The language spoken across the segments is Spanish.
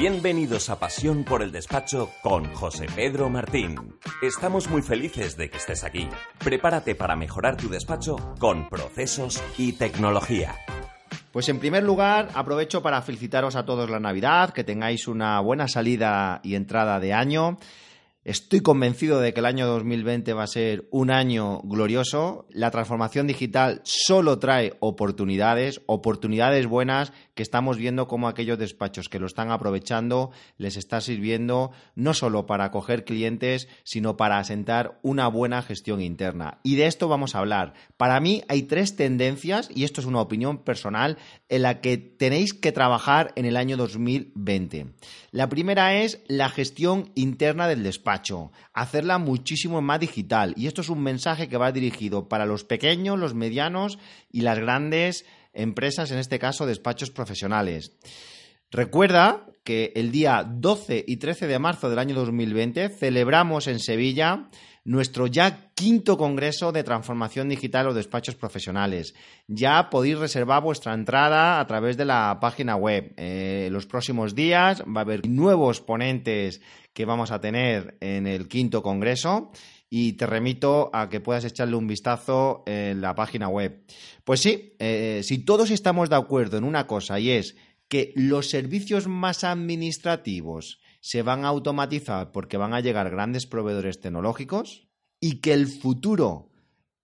Bienvenidos a Pasión por el Despacho con José Pedro Martín. Estamos muy felices de que estés aquí. Prepárate para mejorar tu despacho con procesos y tecnología. Pues en primer lugar, aprovecho para felicitaros a todos la Navidad, que tengáis una buena salida y entrada de año. Estoy convencido de que el año 2020 va a ser un año glorioso. La transformación digital solo trae oportunidades, oportunidades buenas que estamos viendo como aquellos despachos que lo están aprovechando les está sirviendo no solo para acoger clientes, sino para asentar una buena gestión interna. Y de esto vamos a hablar. Para mí hay tres tendencias, y esto es una opinión personal, en la que tenéis que trabajar en el año 2020. La primera es la gestión interna del despacho, hacerla muchísimo más digital. Y esto es un mensaje que va dirigido para los pequeños, los medianos y las grandes empresas, en este caso despachos profesionales. Recuerda que el día 12 y 13 de marzo del año 2020 celebramos en Sevilla nuestro ya quinto congreso de transformación digital o despachos profesionales. Ya podéis reservar vuestra entrada a través de la página web. Eh, los próximos días va a haber nuevos ponentes que vamos a tener en el quinto congreso y te remito a que puedas echarle un vistazo en la página web. Pues sí, eh, si todos estamos de acuerdo en una cosa y es que los servicios más administrativos se van a automatizar porque van a llegar grandes proveedores tecnológicos y que el futuro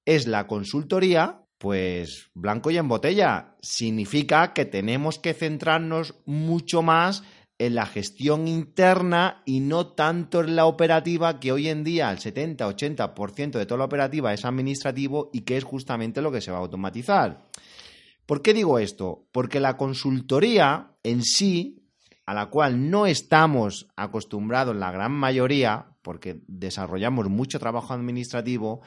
es la consultoría, pues blanco y en botella. Significa que tenemos que centrarnos mucho más en la gestión interna y no tanto en la operativa, que hoy en día el 70-80% de toda la operativa es administrativo y que es justamente lo que se va a automatizar. ¿Por qué digo esto? Porque la consultoría en sí, a la cual no estamos acostumbrados la gran mayoría, porque desarrollamos mucho trabajo administrativo,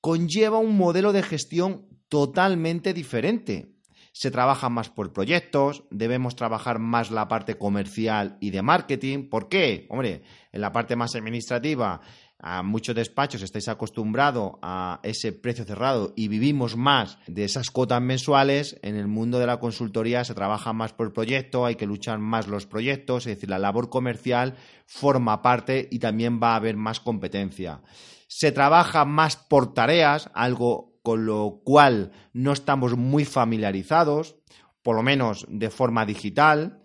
conlleva un modelo de gestión totalmente diferente se trabaja más por proyectos, debemos trabajar más la parte comercial y de marketing. ¿Por qué? Hombre, en la parte más administrativa, a muchos despachos estáis acostumbrados a ese precio cerrado y vivimos más de esas cuotas mensuales. En el mundo de la consultoría se trabaja más por proyecto, hay que luchar más los proyectos, es decir, la labor comercial forma parte y también va a haber más competencia. Se trabaja más por tareas, algo con lo cual no estamos muy familiarizados, por lo menos de forma digital,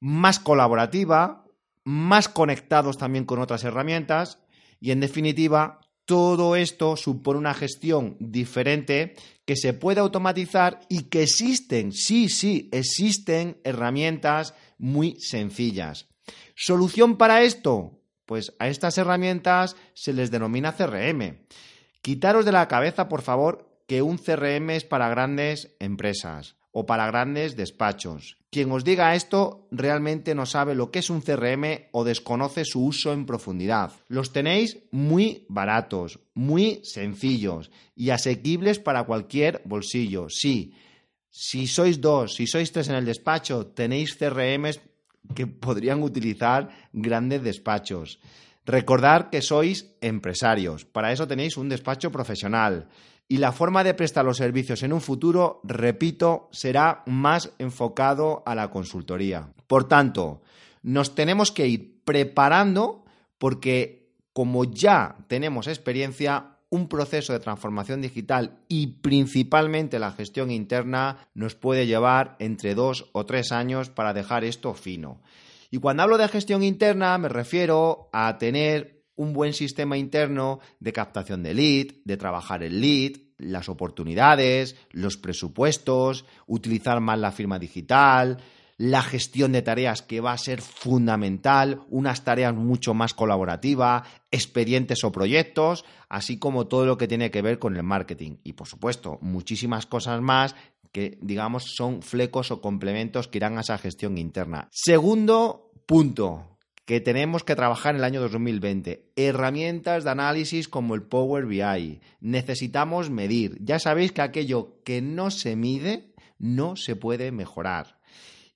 más colaborativa, más conectados también con otras herramientas y en definitiva todo esto supone una gestión diferente que se puede automatizar y que existen, sí, sí, existen herramientas muy sencillas. ¿Solución para esto? Pues a estas herramientas se les denomina CRM. Quitaros de la cabeza, por favor, que un CRM es para grandes empresas o para grandes despachos. Quien os diga esto realmente no sabe lo que es un CRM o desconoce su uso en profundidad. Los tenéis muy baratos, muy sencillos y asequibles para cualquier bolsillo. Sí, si sois dos, si sois tres en el despacho, tenéis CRMs que podrían utilizar grandes despachos. Recordad que sois empresarios, para eso tenéis un despacho profesional y la forma de prestar los servicios en un futuro, repito, será más enfocado a la consultoría. Por tanto, nos tenemos que ir preparando porque como ya tenemos experiencia, un proceso de transformación digital y principalmente la gestión interna nos puede llevar entre dos o tres años para dejar esto fino. Y cuando hablo de gestión interna me refiero a tener un buen sistema interno de captación de lead, de trabajar el lead, las oportunidades, los presupuestos, utilizar más la firma digital, la gestión de tareas que va a ser fundamental, unas tareas mucho más colaborativas, expedientes o proyectos, así como todo lo que tiene que ver con el marketing. Y por supuesto, muchísimas cosas más que, digamos, son flecos o complementos que irán a esa gestión interna. Segundo punto que tenemos que trabajar en el año 2020. Herramientas de análisis como el Power BI. Necesitamos medir. Ya sabéis que aquello que no se mide no se puede mejorar.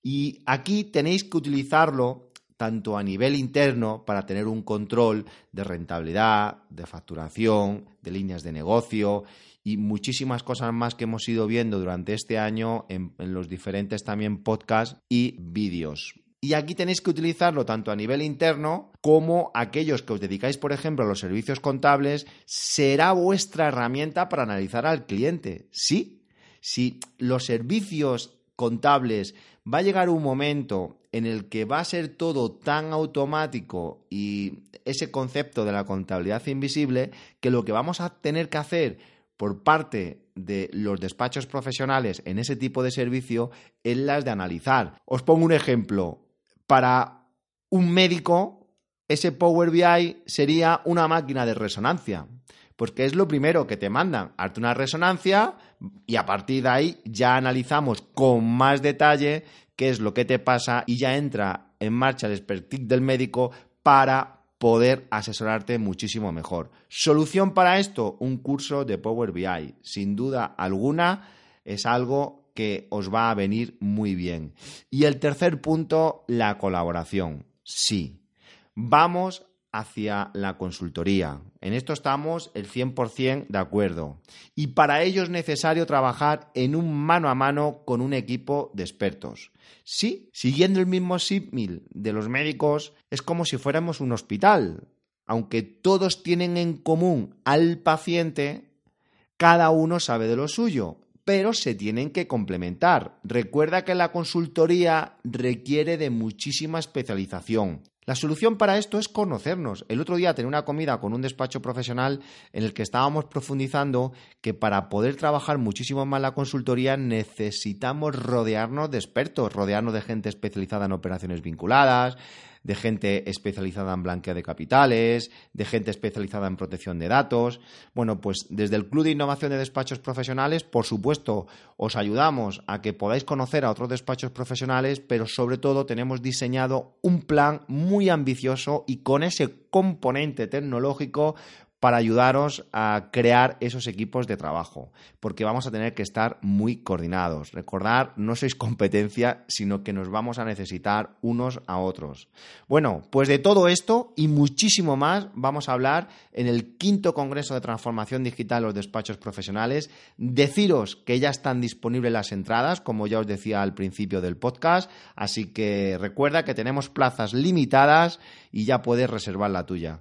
Y aquí tenéis que utilizarlo tanto a nivel interno para tener un control de rentabilidad, de facturación, de líneas de negocio y muchísimas cosas más que hemos ido viendo durante este año en, los diferentes también podcasts y vídeos. Y aquí tenéis que utilizarlo tanto a nivel interno como aquellos que os dedicáis, por ejemplo, a los servicios contables, será vuestra herramienta para analizar al cliente. Sí, si los servicios contables va a llegar un momento en el que va a ser todo tan automático y ese concepto de la contabilidad invisible que lo que vamos a tener que hacer por parte de los despachos profesionales en ese tipo de servicio es las de analizar. Os pongo un ejemplo. Para un médico, ese Power BI sería una máquina de resonancia. Pues que es lo primero que te mandan, hazte una resonancia y a partir de ahí ya analizamos con más detalle qué es lo que te pasa y ya entra en marcha el expertise del médico para poder asesorarte muchísimo mejor. Solución para esto, un curso de Power BI. Sin duda alguna es algo que os va a venir muy bien. Y el tercer punto, la colaboración. Sí, vamos hacia la consultoría. En esto estamos el 100% de acuerdo. Y para ello es necesario trabajar en un mano a mano con un equipo de expertos. Sí, siguiendo el mismo símil de los médicos, es como si fuéramos un hospital. Aunque todos tienen en común al paciente, cada uno sabe de lo suyo, pero se tienen que complementar. Recuerda que la consultoría requiere de muchísima especialización la solución para esto es conocernos. El otro día tenía una comida con un despacho profesional en el que estábamos profundizando que para poder trabajar muchísimo más la consultoría necesitamos rodearnos de expertos, rodearnos de gente especializada en operaciones vinculadas, de gente especializada en blanqueo de capitales, de gente especializada en protección de datos. Bueno, pues desde el Club de Innovación de Despachos Profesionales, por supuesto, os ayudamos a que podáis conocer a otros despachos profesionales, pero sobre todo tenemos diseñado un plan muy ambicioso y con ese componente tecnológico para ayudaros a crear esos equipos de trabajo, porque vamos a tener que estar muy coordinados. Recordar, no sois competencia, sino que nos vamos a necesitar unos a otros. Bueno, pues de todo esto y muchísimo más vamos a hablar en el quinto Congreso de Transformación Digital de los Despachos Profesionales. Deciros que ya están disponibles las entradas, como ya os decía al principio del podcast, así que recuerda que tenemos plazas limitadas y ya puedes reservar la tuya.